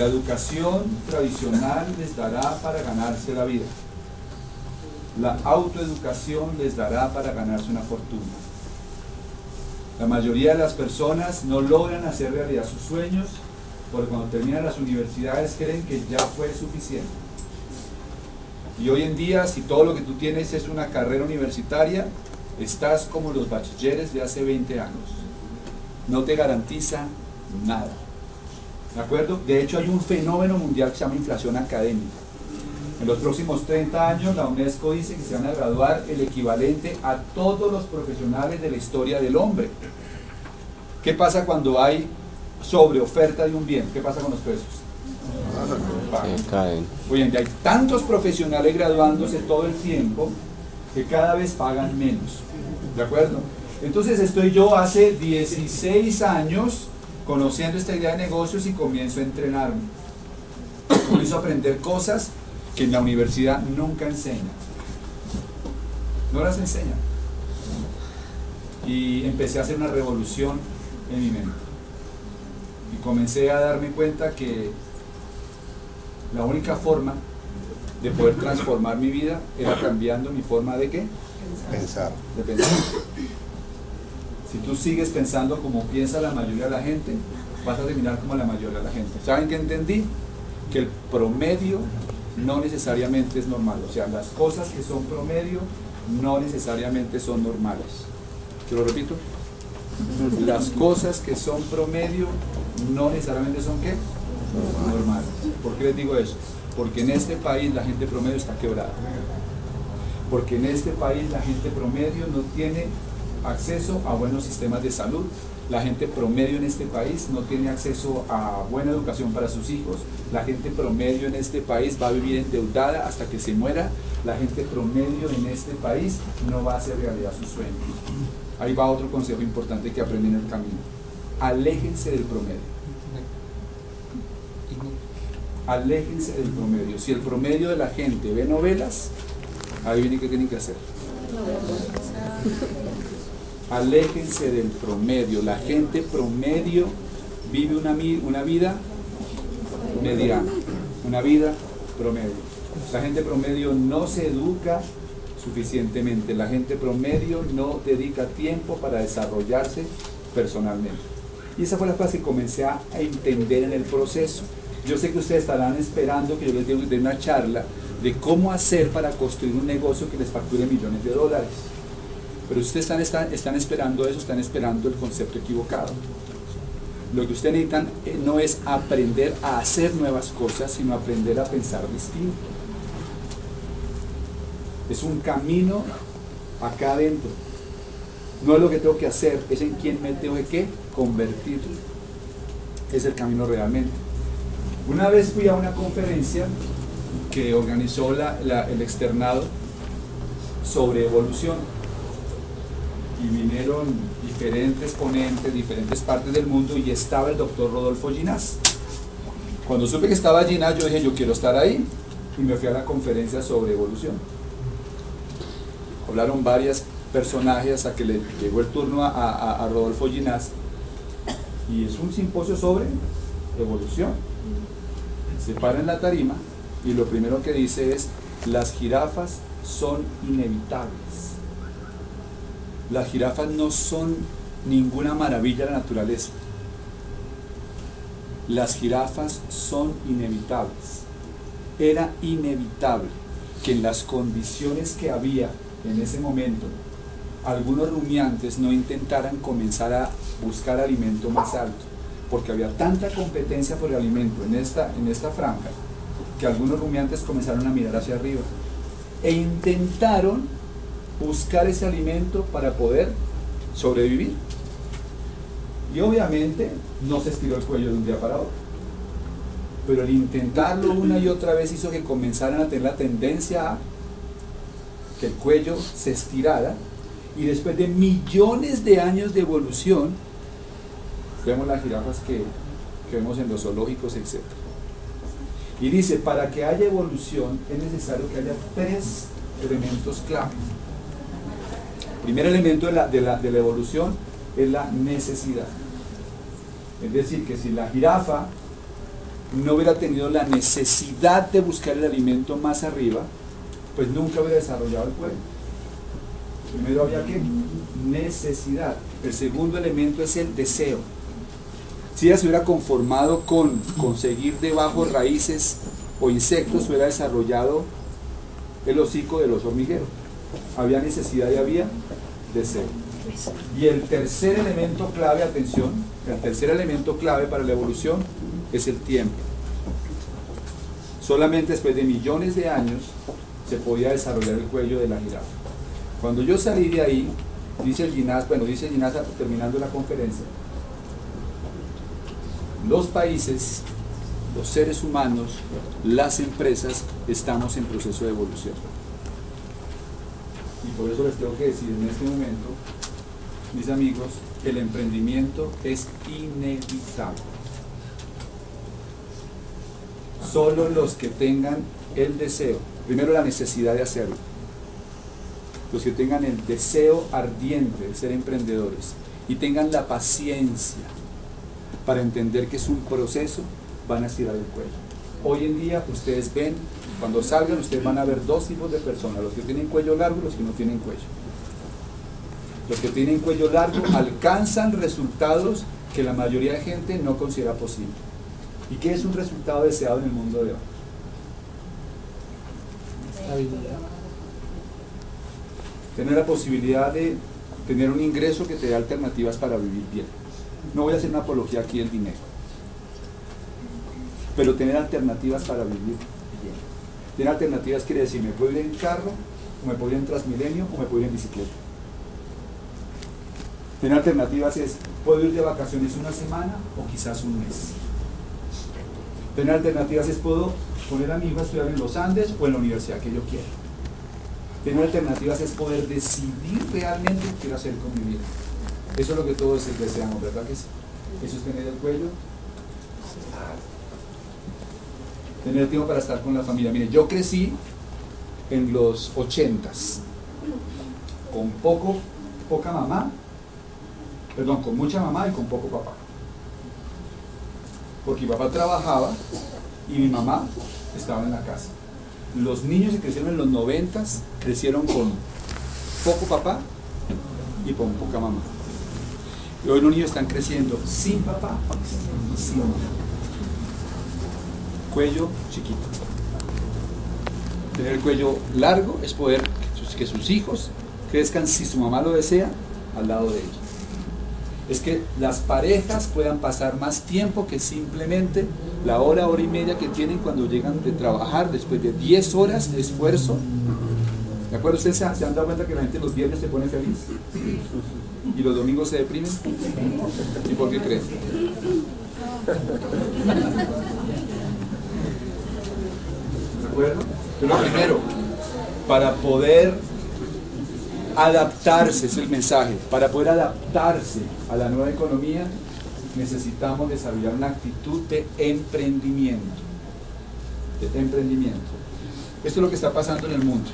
La educación tradicional les dará para ganarse la vida. La autoeducación les dará para ganarse una fortuna. La mayoría de las personas no logran hacer realidad sus sueños porque cuando terminan las universidades creen que ya fue suficiente. Y hoy en día, si todo lo que tú tienes es una carrera universitaria, estás como los bachilleres de hace 20 años. No te garantiza nada. ¿De acuerdo? De hecho, hay un fenómeno mundial que se llama inflación académica. En los próximos 30 años, la UNESCO dice que se van a graduar el equivalente a todos los profesionales de la historia del hombre. ¿Qué pasa cuando hay sobreoferta de un bien? ¿Qué pasa con los precios? caen. Hoy en día hay tantos profesionales graduándose todo el tiempo que cada vez pagan menos. ¿De acuerdo? Entonces estoy yo hace 16 años conociendo esta idea de negocios y comienzo a entrenarme. Comienzo a aprender cosas que en la universidad nunca enseñan. No las enseñan. Y empecé a hacer una revolución en mi mente. Y comencé a darme cuenta que la única forma de poder transformar mi vida era cambiando mi forma de qué? Pensar. De pensar. Si tú sigues pensando como piensa la mayoría de la gente, vas a terminar como la mayoría de la gente. ¿Saben qué entendí? Que el promedio no necesariamente es normal. O sea, las cosas que son promedio no necesariamente son normales. ¿Te lo repito? Las cosas que son promedio no necesariamente son qué? Normales. ¿Por qué les digo eso? Porque en este país la gente promedio está quebrada. Porque en este país la gente promedio no tiene acceso a buenos sistemas de salud. La gente promedio en este país no tiene acceso a buena educación para sus hijos. La gente promedio en este país va a vivir endeudada hasta que se muera. La gente promedio en este país no va a hacer realidad sus sueños. Ahí va otro consejo importante que aprendí en el camino. Aléjense del promedio. Aléjense del promedio. Si el promedio de la gente ve novelas, ahí viene qué tienen que hacer. Aléjense del promedio. La gente promedio vive una, una vida mediana, una vida promedio. La gente promedio no se educa suficientemente. La gente promedio no dedica tiempo para desarrollarse personalmente. Y esa fue la frase que comencé a entender en el proceso. Yo sé que ustedes estarán esperando que yo les dé una charla de cómo hacer para construir un negocio que les facture millones de dólares. Pero ustedes están, esperando eso, están esperando el concepto equivocado. Lo que ustedes necesitan eh, no es aprender a hacer nuevas cosas, sino aprender a pensar distinto. Es un camino acá adentro. No es lo que tengo que hacer, es en quién me tengo que convertir. Es el camino realmente. Una vez fui a una conferencia que organizó el externado sobre evolución y vinieron diferentes ponentes, diferentes partes del mundo y estaba el doctor Rodolfo Ginás. Cuando supe que estaba Ginás, yo dije, yo quiero estar ahí y me fui a la conferencia sobre evolución. Hablaron varias personajes hasta que le llegó el turno a, a- Rodolfo Ginás y es un simposio sobre evolución. Se para en la tarima y lo primero que dice es, las jirafas son inevitables. Las jirafas no son ninguna maravilla de la naturaleza. Las jirafas son inevitables. Era inevitable que en las condiciones que había en ese momento, algunos rumiantes no intentaran comenzar a buscar alimento más alto, porque había tanta competencia por el alimento en esta, en esta franja, que algunos rumiantes comenzaron a mirar hacia arriba e intentaron buscar ese alimento para poder sobrevivir. Y obviamente no se estiró el cuello de un día para otro. Pero el intentarlo una y otra vez hizo que comenzaran a tener la tendencia a que el cuello se estirara y después de millones de años de evolución, vemos las jirafas que, que vemos en los zoológicos, etc. Y dice, para que haya evolución es necesario que haya tres elementos clave. Primer elemento de la, de la- de la evolución es la necesidad. Es decir, que si la jirafa no hubiera tenido la necesidad de buscar el alimento más arriba, pues nunca hubiera desarrollado el cuello. Primero había que necesidad. El segundo elemento es el deseo. Si ella se hubiera conformado con conseguir debajo raíces o insectos, hubiera desarrollado el hocico de los hormigueros. Había necesidad y había Y el tercer elemento clave, atención, el tercer elemento clave para la evolución es el tiempo. Solamente después de millones de años se podía desarrollar el cuello de la jirafa. Cuando yo salí de ahí, dice el Ginás, bueno, dice el Ginás terminando la conferencia, los países, los seres humanos, las empresas, estamos en proceso de evolución. Y por eso les tengo que decir en este momento, mis amigos, el emprendimiento es inevitable. Solo los que tengan el deseo, primero la necesidad de hacerlo, los que tengan el deseo ardiente de ser emprendedores y tengan la paciencia para entender que es un proceso, van a estirar el cuello. Hoy en día ustedes ven, cuando salgan ustedes van a ver dos tipos de personas, los que tienen cuello largo y los que no tienen cuello. Los que tienen cuello largo alcanzan resultados que la mayoría de gente no considera posible. ¿Y qué es un resultado deseado en el mundo de hoy? Tener la posibilidad de tener un ingreso que te dé alternativas para vivir bien. No voy a hacer una apología aquí del dinero, pero tener alternativas para vivir bien. Tener alternativas quiere decir, me puedo ir en carro, o me puedo ir en Transmilenio, o me puedo ir en bicicleta. Tener alternativas es, puedo ir de vacaciones una semana o quizás un mes. Tener alternativas es, puedo poner a mi hijo a estudiar en los Andes o en la universidad que yo quiera. Tener alternativas es poder decidir realmente qué quiero hacer con mi vida. Eso es lo que todos deseamos, ¿verdad que sí? Eso es tener el cuello. Tener tiempo para estar con la familia. Mire, yo crecí en los ochentas, con poco, poca mamá, perdón, con mucha mamá y con poco papá. Porque mi papá trabajaba y mi mamá estaba en la casa. Los niños que crecieron en los noventas crecieron con poco papá y con poca mamá. Y hoy los niños están creciendo sin papá sin mamá. Cuello chiquito. Tener el cuello largo es poder que sus, hijos crezcan, si su mamá lo desea, al lado de ellos. Es que las parejas puedan pasar más tiempo que simplemente la hora, hora y media que tienen cuando llegan de trabajar después de 10 horas de esfuerzo. ¿De acuerdo? ¿Ustedes se, se han dado cuenta que la gente los viernes se pone feliz? ¿Y los domingos se deprimen? ¿Y por qué creen? Pero primero, para poder adaptarse, es el mensaje, para poder adaptarse a la nueva economía, necesitamos desarrollar una actitud de emprendimiento. De emprendimiento. Esto es lo que está pasando en el mundo.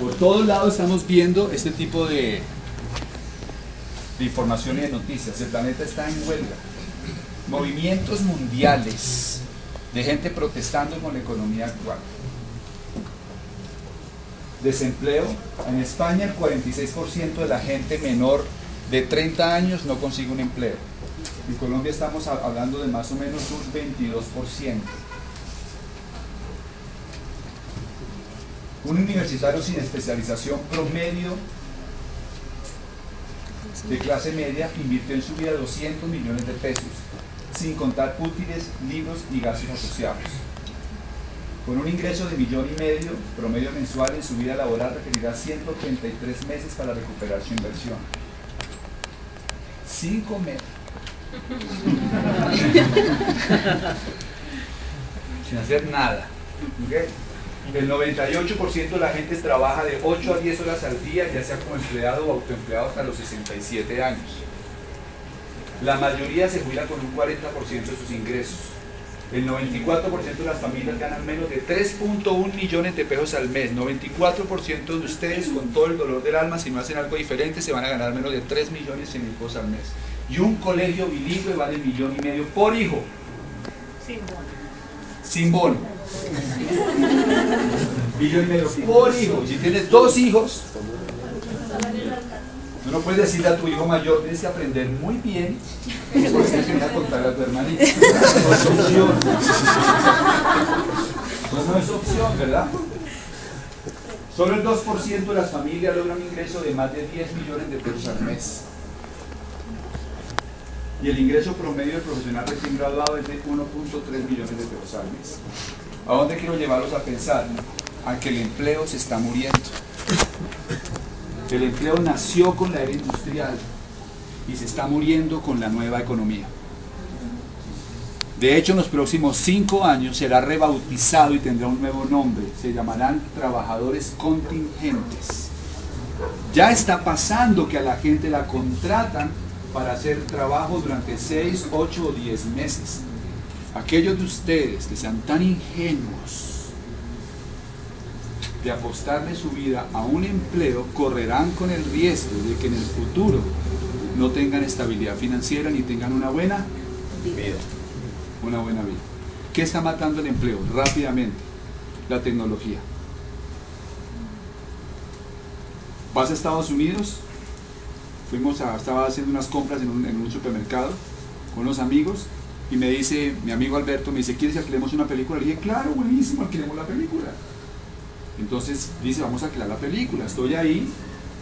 Por todos lados estamos viendo este tipo de, de información y de noticias. El planeta está en huelga. Movimientos mundiales de gente protestando con la economía actual. Desempleo. En España el 46% de la gente menor de 30 años no consigue un empleo. En Colombia estamos hablando de más o menos un 22%. Un universitario sin especialización promedio de clase media invirtió en su vida 200 millones de pesos, sin contar útiles, libros y gastos asociados. Con un ingreso de millón y medio promedio mensual en su vida laboral requerirá 133 meses para recuperar su inversión. Sin comer. sin hacer nada. El 98% de la gente trabaja de 8 a 10 horas al día, ya sea como empleado o autoempleado hasta los 67 años. La mayoría se jubila con un 40% de sus ingresos. El 94% de las familias ganan menos de 3.1 millones de pesos al mes. 94% de ustedes, con todo el dolor del alma, si no hacen algo diferente, se van a ganar menos de 3 millones y pesos al mes. Y un colegio bilingüe vale millón y medio por hijo. Sin bono. Sin bono. millón y medio por hijo. Si tienes dos hijos, no puedes decirle a tu hijo mayor, tienes que aprender muy bien, porque tienes que contar a tu hermanito. No es opción. no es opción, ¿verdad? Solo el 2% de las familias logra un ingreso de más de 10 millones de pesos al mes. Y el ingreso promedio del profesional recién graduado es de 1.3 millones de pesos al mes. ¿A dónde quiero llevarlos a pensar? A que el empleo se está muriendo. El empleo nació con la era industrial y se está muriendo con la nueva economía. De hecho, en los próximos cinco años será rebautizado y tendrá un nuevo nombre. Se llamarán trabajadores contingentes. Ya está pasando que a la gente la contratan para hacer trabajo durante seis, ocho o diez meses. Aquellos de ustedes que sean tan ingenuos de apostarle su vida a un empleo, correrán con el riesgo de que en el futuro no tengan estabilidad financiera ni tengan una buena vida una buena vida. ¿Qué está matando el empleo? Rápidamente, la tecnología. Vas a Estados Unidos, fuimos a, estaba haciendo unas compras en un, supermercado con unos amigos y me dice, mi amigo Alberto, me dice, ¿quieres que alquilemos una película? Le dije, claro, buenísimo, alquilemos la película. Entonces dice, vamos a alquilar la película. Estoy ahí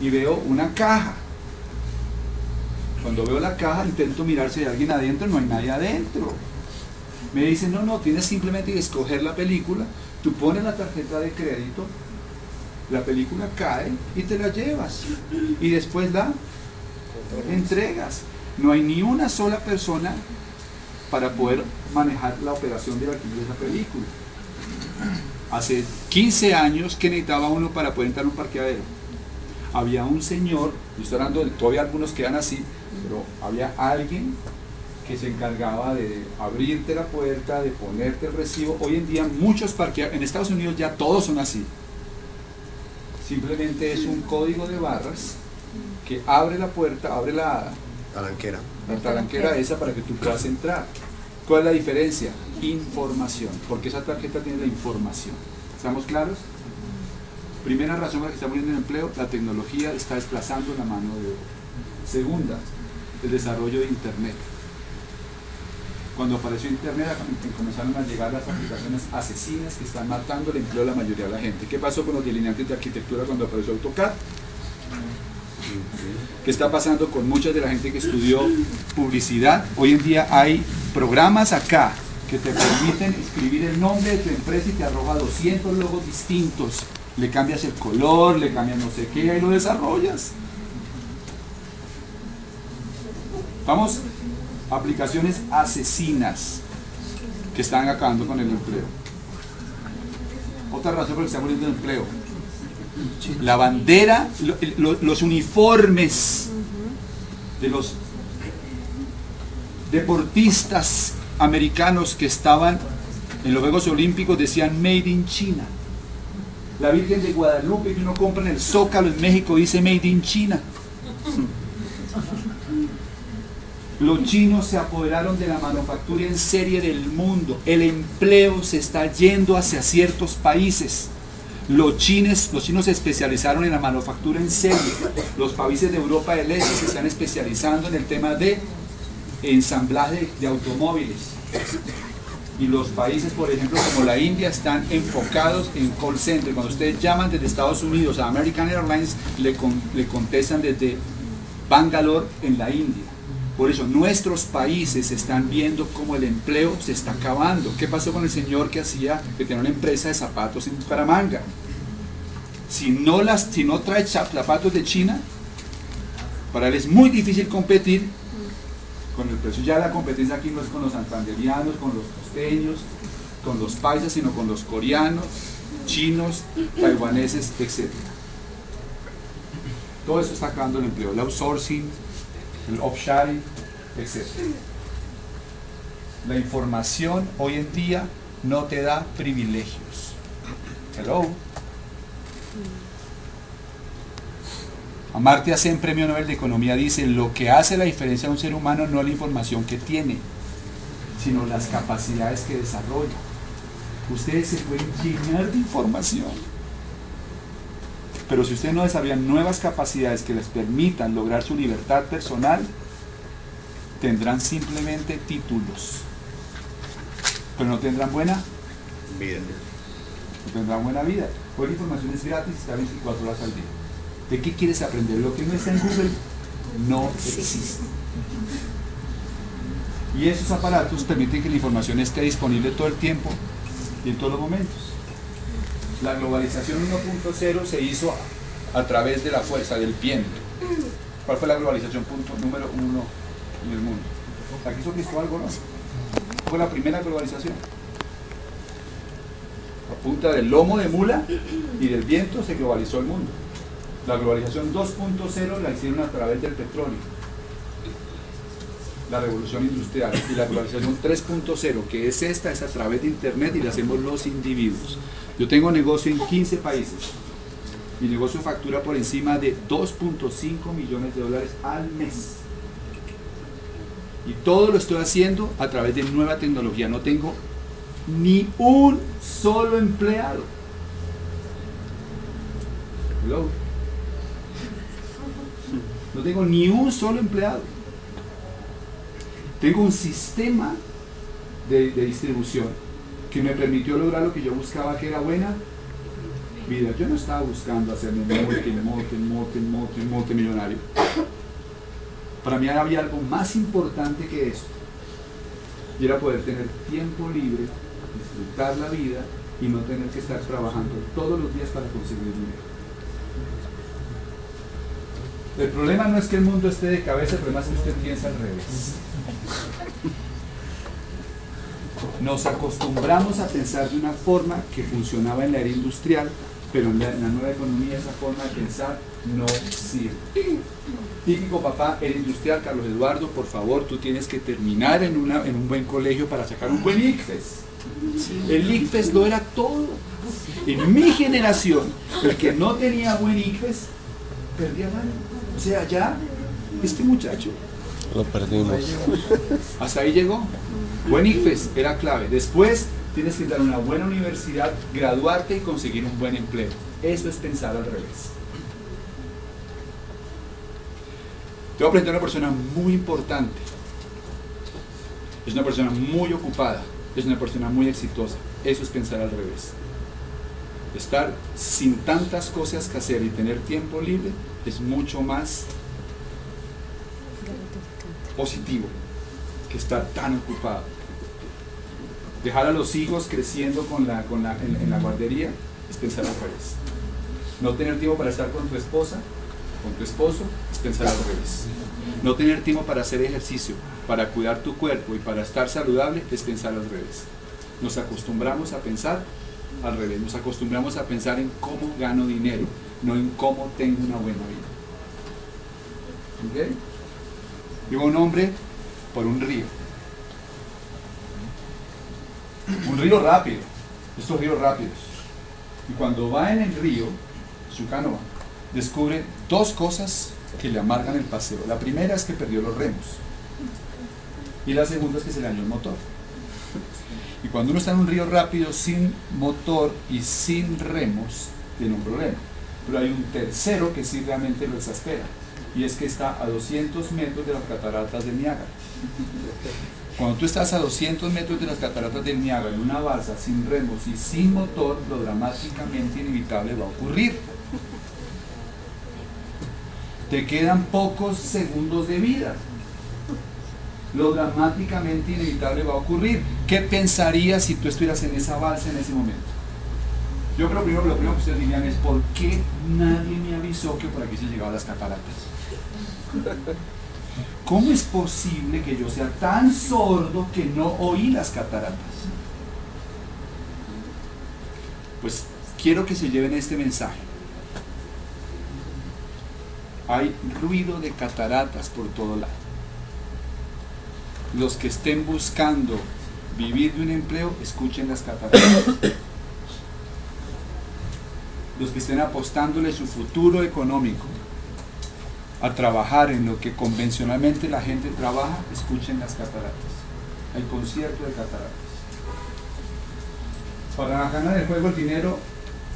y veo una caja. Cuando veo la caja intento mirar si hay alguien adentro, no hay nadie adentro. Me dicen, no, no, tienes simplemente que escoger la película, tú pones la tarjeta de crédito, la película cae y te la llevas. Y después la entregas. No hay ni una sola persona para poder manejar la operación de alquiler de esa película. Hace 15 años que necesitaba uno para poder entrar a un parqueadero. Había un señor, y estoy hablando de, todavía algunos quedan así, pero había alguien que se encargaba de abrirte la puerta, de ponerte el recibo. Hoy en día muchos parqueaderos, en Estados Unidos ya todos son así. Simplemente es un código de barras que abre la puerta, abre la talanquera. La talanquera esa para que tú puedas entrar. ¿Cuál es la diferencia? Información, porque esa tarjeta tiene la información. ¿Estamos claros? Primera razón por la que está muriendo el empleo, la tecnología está desplazando la mano de obra. Segunda, el desarrollo de Internet cuando apareció Internet comenzaron a llegar las aplicaciones asesinas que están matando el empleo de la mayoría de la gente. ¿Qué pasó con los delineantes de arquitectura cuando apareció AutoCAD? ¿Qué está pasando con mucha de la gente que estudió publicidad? Hoy en día hay programas acá que te permiten escribir el nombre de tu empresa y te arroja 200 logos distintos. Le cambias el color, le cambias no sé qué y lo desarrollas. Vamos aplicaciones asesinas que están acabando con el empleo. Otra razón por la que está muriendo el empleo. La bandera, los uniformes de los deportistas americanos que estaban en los Juegos Olímpicos decían Made in China. La Virgen de Guadalupe que uno compra en el Zócalo en México dice Made in China. Los chinos se apoderaron de la manufactura en serie del mundo. El empleo se está yendo hacia ciertos países. Los chinos, los chinos se especializaron en la manufactura en serie. Los países de Europa del Este se están especializando en el tema de ensamblaje de automóviles. Y los países, por ejemplo, como la India, están enfocados en call center. Cuando ustedes llaman desde Estados Unidos a American Airlines, le, le contestan desde Bangalore en la India. Por eso nuestros países están viendo cómo el empleo se está acabando. ¿Qué pasó con el señor que hacía, que tenía una empresa de zapatos en Bucaramanga? Si no, las, si no trae zapatos de China, para él es muy difícil competir con el precio. Ya la competencia aquí no es con los santanderianos, con los costeños, con los paisas, sino con los coreanos, chinos, taiwaneses, etc. Todo eso está acabando el empleo. El outsourcing, el offsharing, etc. La información hoy en día no te da privilegios. Hello. Amartya Sen, Premio Nobel de Economía, dice, lo que hace la diferencia a un ser humano no es la información que tiene, sino las capacidades que desarrolla. Ustedes se pueden llenar de información, pero si ustedes no desarrollan nuevas capacidades que les permitan lograr su libertad personal, tendrán simplemente títulos, pero no tendrán buena vida. No tendrán buena vida. Hoy la información es gratis, está 24 horas al día. ¿De qué quieres aprender? Lo que no está en Google no existe. Y esos aparatos permiten que la información esté disponible todo el tiempo y en todos los momentos. La globalización 1.0 se hizo a través de la fuerza del viento. ¿Cuál fue la globalización punto número uno en el mundo? Aquí hizo Cristóbal Colón. Fue la primera globalización. A punta del lomo de mula y del viento se globalizó el mundo. La globalización 2.0 la hicieron a través del petróleo, la revolución industrial. Y la globalización 3.0, que es esta, es a través de Internet y la hacemos los individuos. Yo tengo negocio en 15 países. Mi negocio factura por encima de 2.5 millones de dólares al mes. Y todo lo estoy haciendo a través de nueva tecnología. No tengo ni un solo empleado. No tengo ni un solo empleado. Tengo un sistema de, distribución que me permitió lograr lo que yo buscaba que era buena vida. Yo no estaba buscando hacerme multi, multi, multi, multi, multimillonario. Para mí había algo más importante que eso. Y era poder tener tiempo libre, disfrutar la vida y no tener que estar trabajando todos los días para conseguir dinero. El problema no es que el mundo esté de cabeza, el problema es que usted piensa al revés. Nos acostumbramos a pensar de una forma que funcionaba en la era industrial, pero en la, nueva economía esa forma de pensar no sirve. Típico papá, era industrial, Carlos Eduardo, por favor, tú tienes que terminar en, una, en un buen colegio para sacar un buen ICFES. El ICFES lo era todo. En mi generación, el que no tenía buen ICFES, perdía nada. O sea, ya este muchacho lo perdimos. Hasta ahí llegó. Buen IFES era clave. Después tienes que dar una buena universidad, graduarte y conseguir un buen empleo. Eso es pensar al revés. Te voy a presentar a una persona muy importante. Es una persona muy ocupada. Es una persona muy exitosa. Eso es pensar al revés. Estar sin tantas cosas que hacer y tener tiempo libre es mucho más positivo que estar tan ocupado. Dejar a los hijos creciendo con la, con la, en, la guardería es pensar al revés. No tener tiempo para estar con tu esposa, con tu esposo, es pensar al revés. No tener tiempo para hacer ejercicio, para cuidar tu cuerpo y para estar saludable, es pensar al revés. Nos acostumbramos a pensar al revés, nos acostumbramos a pensar en cómo gano dinero, no en cómo tengo una buena vida. ¿Ok? Llegó un hombre por un río. Un río rápido, estos ríos rápidos. Y cuando va en el río, su canoa, descubre dos cosas que le amargan el paseo. La primera es que perdió los remos. Y la segunda es que se le dañó el motor. Cuando uno está en un río rápido sin motor y sin remos, tiene un problema. Pero hay un tercero que sí realmente lo exaspera, y es que está a 200 metros de las cataratas del Niágara. Cuando tú estás a 200 metros de las cataratas del Niágara en una balsa sin remos y sin motor, lo dramáticamente inevitable va a ocurrir. Te quedan pocos segundos de vida. Lo dramáticamente inevitable va a ocurrir. ¿Qué pensarías si tú estuvieras en esa balsa en ese momento? Yo creo primero, lo primero que ustedes dirían es ¿por qué nadie me avisó que por aquí se llegaban las cataratas? ¿Cómo es posible que yo sea tan sordo que no oí las cataratas? Pues quiero que se lleven este mensaje. Hay ruido de cataratas por todo lado. Los que estén buscando vivir de un empleo, escuchen las cataratas los que estén apostándole su futuro económico a trabajar en lo que convencionalmente la gente trabaja, escuchen las cataratas, el concierto de cataratas. Para ganar el juego el dinero,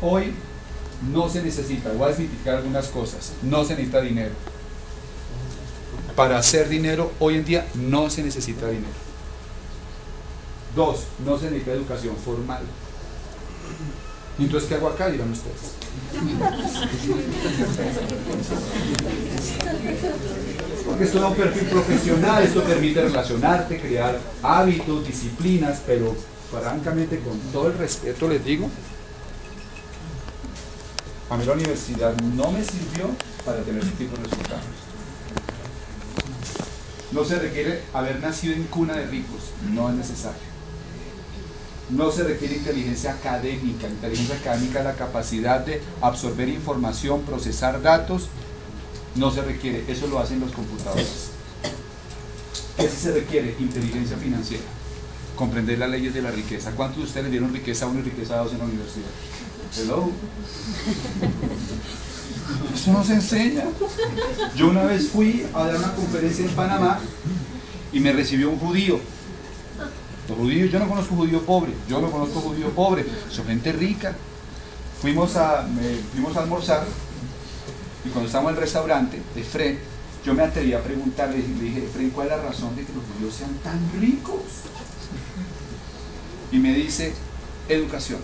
hoy no se necesita, voy a significar algunas cosas, no se necesita dinero. Para hacer dinero, hoy en día no se necesita dinero. Dos, no se necesita educación formal. entonces qué hago acá? Dirán ustedes. Porque esto da un perfil profesional, esto permite relacionarte, crear hábitos, disciplinas, pero francamente con todo el respeto les digo, a mí la universidad no me sirvió para tener ese tipo de resultados. No se requiere haber nacido en cuna de ricos, no es necesario. No se requiere inteligencia académica. Inteligencia académica es la capacidad de absorber información, procesar datos. No se requiere, eso lo hacen los computadores. ¿Qué se requiere? Inteligencia financiera. Comprender las leyes de la riqueza. ¿Cuántos de ustedes dieron riqueza 1 y riqueza 2 en la universidad? Hello. Eso no se enseña. Yo una vez fui a dar una conferencia en Panamá y me recibió un judío. Los judíos, yo no conozco judío pobre, yo no conozco judío pobre, son gente rica. Fuimos a, fuimos a almorzar y cuando estábamos en el restaurante de yo me atreví a preguntarle, le dije, Fred, ¿cuál es la razón de que los judíos sean tan ricos? Y me dice, educación.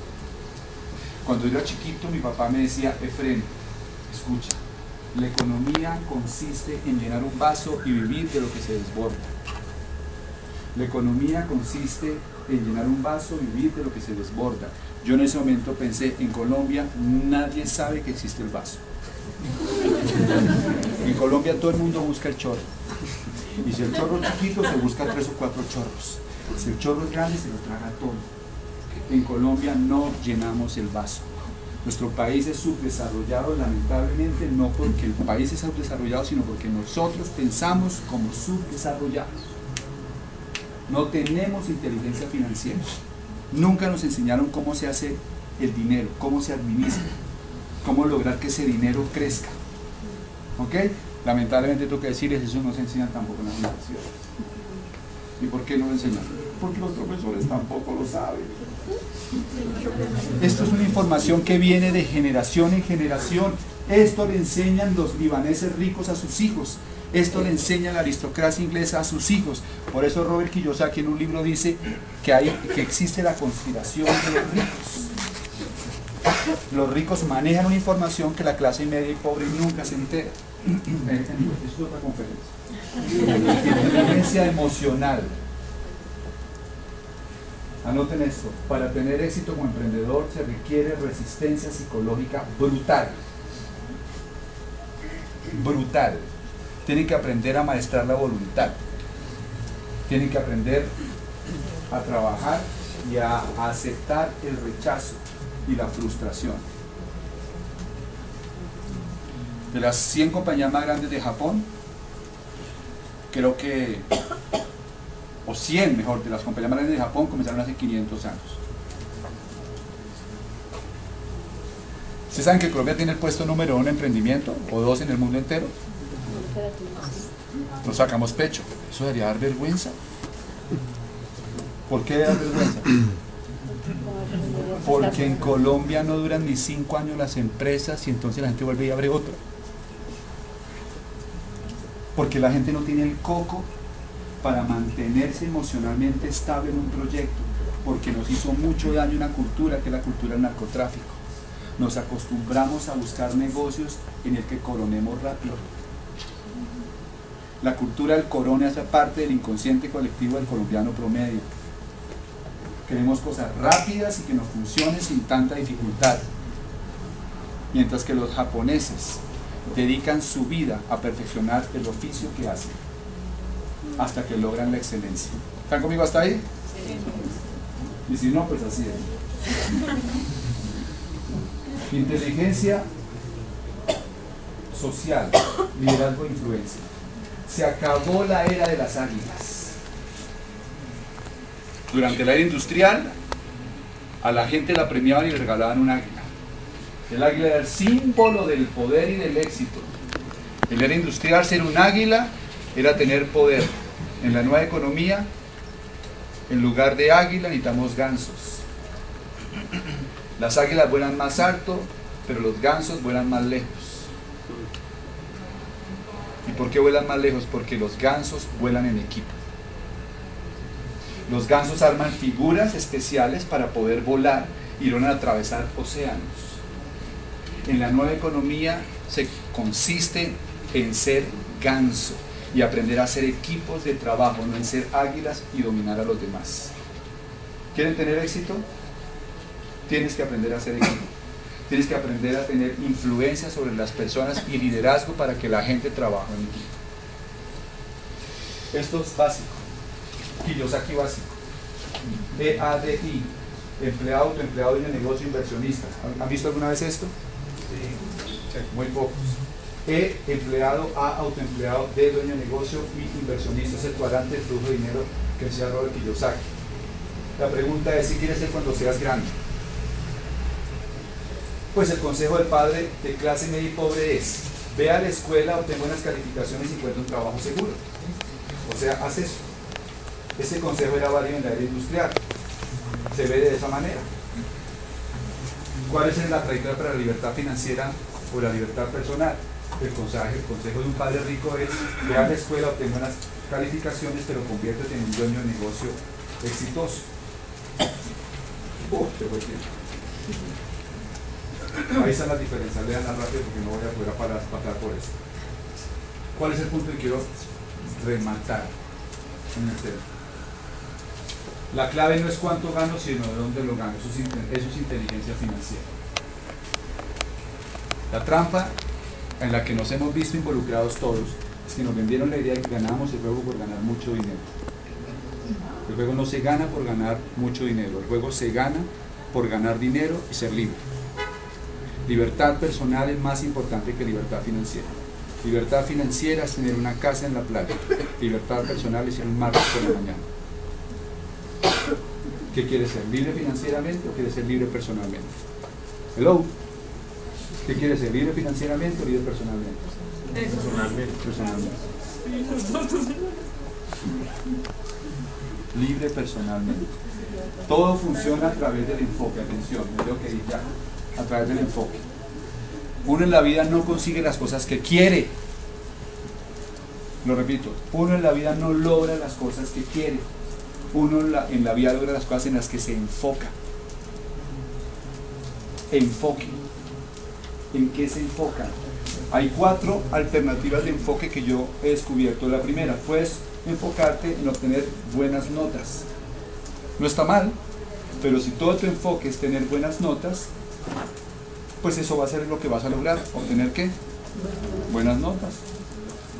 Cuando yo era chiquito, mi papá me decía, Efren, escucha, la economía consiste en llenar un vaso y vivir de lo que se desborda. La economía consiste en llenar un vaso, y vivir de lo que se desborda. Yo en ese momento pensé, en Colombia nadie sabe que existe el vaso. En Colombia todo el mundo busca el chorro. Y si el chorro es chiquito, se busca tres o cuatro chorros. Si el chorro es grande, se lo traga todo. En Colombia no llenamos el vaso. Nuestro país es subdesarrollado, lamentablemente, no porque el país es subdesarrollado, sino porque nosotros pensamos como subdesarrollados. No tenemos inteligencia financiera. Nunca nos enseñaron cómo se hace el dinero, cómo se administra, cómo lograr que ese dinero crezca. ¿Ok? Lamentablemente tengo que decirles, eso no se enseña tampoco en la universidad. ¿Y por qué no lo enseñan? Porque los profesores tampoco lo saben. Esto es una información que viene de generación en generación. Esto le enseñan los libaneses ricos a sus hijos. Esto le enseña la aristocracia inglesa a sus hijos. Por eso Robert Kiyosaki en un libro dice que, hay, que existe la conspiración de los ricos. Los ricos manejan una información que la clase media y pobre nunca se entera. Esto es otra conferencia. Inteligencia emocional. Anoten esto, para tener éxito como emprendedor se requiere resistencia psicológica brutal. Brutal tienen que aprender a maestrar la voluntad, tienen que aprender a trabajar y a aceptar el rechazo y la frustración. De las 100 compañías más grandes de Japón, creo que, o 100 mejor, de las compañías más grandes de Japón comenzaron hace 500 años. ¿Ustedes saben que Colombia tiene el puesto número uno en emprendimiento o dos en el mundo entero? Nos sacamos pecho. ¿Eso debería dar vergüenza? ¿Por qué dar vergüenza? Porque en Colombia no duran ni cinco años las empresas y entonces la gente vuelve y abre otra. Porque la gente no tiene el coco para mantenerse emocionalmente estable en un proyecto. Porque nos hizo mucho daño una cultura que es la cultura del narcotráfico. Nos acostumbramos a buscar negocios en el que coronemos rápido la cultura del corona hace parte del inconsciente colectivo del colombiano promedio. Queremos cosas rápidas y que nos funcionen sin tanta dificultad. Mientras que los japoneses dedican su vida a perfeccionar el oficio que hacen hasta que logran la excelencia. ¿Están conmigo hasta ahí? Sí. Y si no, pues así es. Inteligencia social, liderazgo e influencia se acabó la era de las águilas. Durante la era industrial, a la gente la premiaban y le regalaban un águila. El águila era el símbolo del poder y del éxito. En la era industrial ser un águila era tener poder. En la nueva economía, en lugar de águila necesitamos gansos. Las águilas vuelan más alto, pero los gansos vuelan más lejos. ¿Y por qué vuelan más lejos? Porque los gansos vuelan en equipo. Los gansos arman figuras especiales para poder volar y van a atravesar océanos. En la nueva economía se consiste en ser ganso y aprender a hacer equipos de trabajo, no en ser águilas y dominar a los demás. ¿Quieren tener éxito? Tienes que aprender a hacer equipo. Tienes que aprender a tener influencia sobre las personas y liderazgo para que la gente trabaje en equipo. Esto es básico. Kiyosaki básico. EADI. Empleado, autoempleado, dueño de negocio, inversionista. ¿Han visto alguna vez esto? Sí. Muy pocos. E, empleado, A, autoempleado, D, dueño de negocio y inversionista. Es el cuadrante de flujo de dinero que decía Robert Kiyosaki. La pregunta es, ¿si quieres ser cuando seas grande? Pues el consejo del padre de clase media y pobre es, ve a la escuela, obtén buenas calificaciones y encuentra un trabajo seguro. O sea, haz eso. Ese consejo era válido en la era industrial. Se ve de esa manera. ¿Cuál es la trayectoria para la libertad financiera o la libertad personal? El consejo, el consejo de un padre rico es, ve a la escuela, obtén buenas calificaciones, pero conviértete en un dueño de negocio exitoso. Oh, te voy Ahí están las diferencias, leanlas rápido porque no voy a poder parar, pasar por eso. ¿Cuál es el punto que quiero rematar en el tema? La clave no es cuánto gano, sino de dónde lo gano. Eso es, eso es inteligencia financiera. La trampa en la que nos hemos visto involucrados todos que nos vendieron la idea de que ganábamos el juego por ganar mucho dinero. El juego no se gana por ganar mucho dinero, el juego se gana por ganar dinero y ser libre. Libertad personal es más importante que libertad financiera. Libertad financiera es tener una casa en la playa. Libertad personal es ir un martes por la mañana. ¿Qué quieres ser? ¿Libre financieramente o quieres ser libre personalmente? Hello. ¿Qué quieres ser? ¿Libre financieramente o libre personalmente? Personalmente. Personalmente. Libre personalmente. Todo funciona a través del enfoque. Atención, es lo que dije ya a través del enfoque. Uno en la vida no consigue las cosas que quiere. Lo repito, uno en la vida no logra las cosas que quiere. Uno en la, en la vida logra las cosas en las que se enfoca. Enfoque. ¿En qué se enfoca? Hay cuatro alternativas de enfoque que yo he descubierto. La primera, puedes enfocarte en obtener buenas notas. No está mal, pero si todo tu enfoque es tener buenas notas, pues eso va a ser lo que vas a lograr, obtener qué? Buenas notas.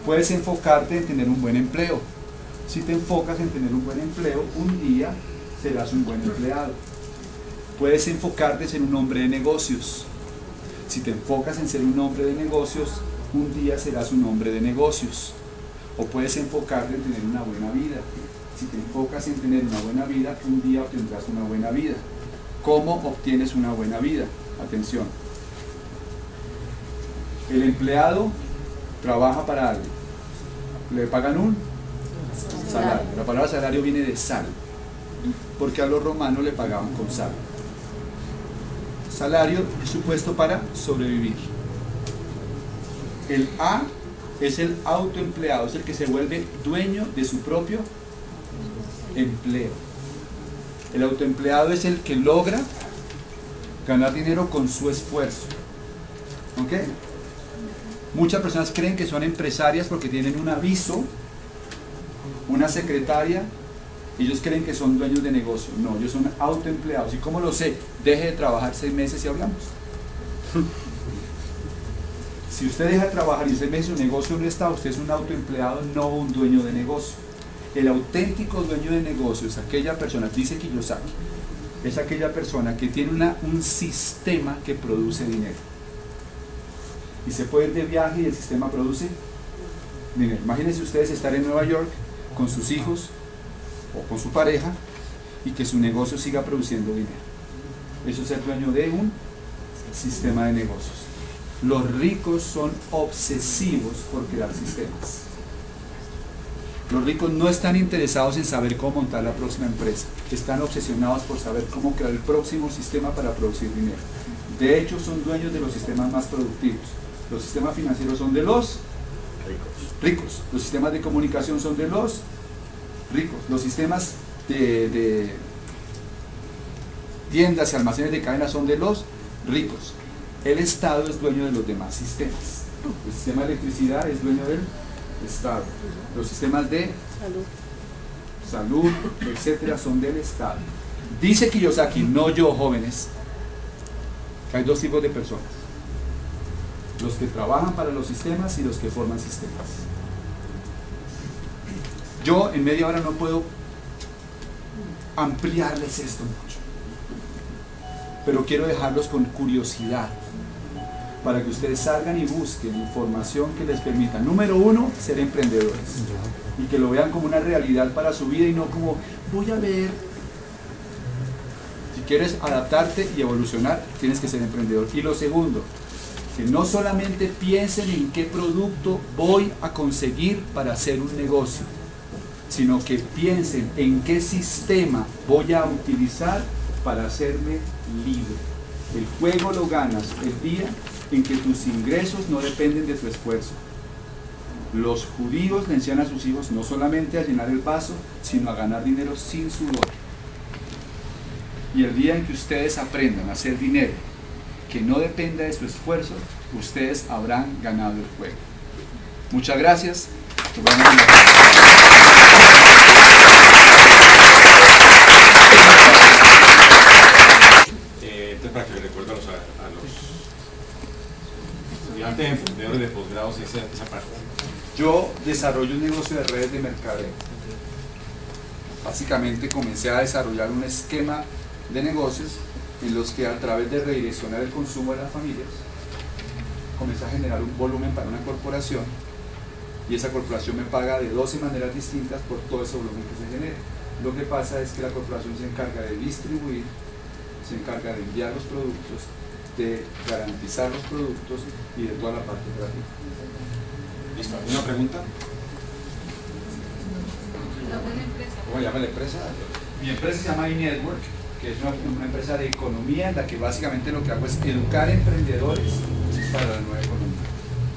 Puedes enfocarte en tener un buen empleo. Si te enfocas en tener un buen empleo, un día serás un buen empleado. Puedes enfocarte en ser un hombre de negocios. Si te enfocas en ser un hombre de negocios, un día serás un hombre de negocios. O puedes enfocarte en tener una buena vida. Si te enfocas en tener una buena vida, un día obtendrás una buena vida. ¿Cómo obtienes una buena vida? Atención. El empleado trabaja para alguien. Le pagan un salario. La palabra salario viene de sal. Porque a los romanos le pagaban con sal. Salario es supuesto para sobrevivir. El A es el autoempleado, es el que se vuelve dueño de su propio empleo. El autoempleado es el que logra ganar dinero con su esfuerzo. ¿Ok? Muchas personas creen que son empresarias porque tienen un aviso, una secretaria, ellos creen que son dueños de negocio. No, ellos son autoempleados. ¿Y cómo lo sé? Deje de trabajar seis meses y hablamos. si usted deja de trabajar y seis meses su negocio no está, usted es un autoempleado, no un dueño de negocio. El auténtico dueño de negocios, aquella persona, dice Kiyosaki, es aquella persona que tiene un sistema que produce dinero. Y se puede ir de viaje y el sistema produce dinero. Imagínense ustedes estar en Nueva York con sus hijos o con su pareja y que su negocio siga produciendo dinero. Eso es ser dueño de un sistema de negocios. Los ricos son obsesivos por crear sistemas. Los ricos no están interesados en saber cómo montar la próxima empresa, están obsesionados por saber cómo crear el próximo sistema para producir dinero. De hecho, son dueños de los sistemas más productivos. Los sistemas financieros son de los ricos. Los sistemas de comunicación son de los ricos. Los sistemas de, tiendas y almacenes de cadena son de los ricos. El Estado es dueño de los demás sistemas. El sistema de electricidad es dueño del Estado. Los sistemas de salud, salud etcétera, son del Estado. Dice Kiyosaki, no yo, jóvenes, que hay dos tipos de personas. Los que trabajan para los sistemas y los que forman sistemas. Yo en media hora no puedo ampliarles esto mucho, pero quiero dejarlos con curiosidad para que ustedes salgan y busquen información que les permita, número uno, ser emprendedores y que lo vean como una realidad para su vida y no como voy a ver. Si quieres adaptarte y evolucionar, tienes que ser emprendedor. Y lo segundo, que no solamente piensen en qué producto voy a conseguir para hacer un negocio, sino que piensen en qué sistema voy a utilizar para hacerme libre. El juego lo ganas el día en que tus ingresos no dependen de tu esfuerzo. Los judíos le enseñan a sus hijos no solamente a llenar el vaso, sino a ganar dinero sin sudor. Y el día en que ustedes aprendan a hacer dinero que no dependa de su esfuerzo, ustedes habrán ganado el juego. Muchas gracias. Que le recuerdo a los estudiantes emprendedores de posgrados esa, esa parte. Yo desarrollo un negocio de redes de mercadeo. Básicamente comencé a desarrollar un esquema de negocios en los que a través de redireccionar el consumo de las familias, comencé a generar un volumen para una corporación y esa corporación me paga de 12 maneras distintas por todo ese volumen que se genera. Lo que pasa es que la corporación se encarga de distribuir, se encarga de enviar los productos, de garantizar los productos y de toda la parte gráfica. ¿Listo? ¿Alguna pregunta? ¿Cómo se llama la empresa? Mi empresa se llama eNetwork, que es una, una, empresa de economía en la que básicamente lo que hago es educar emprendedores para la nueva economía.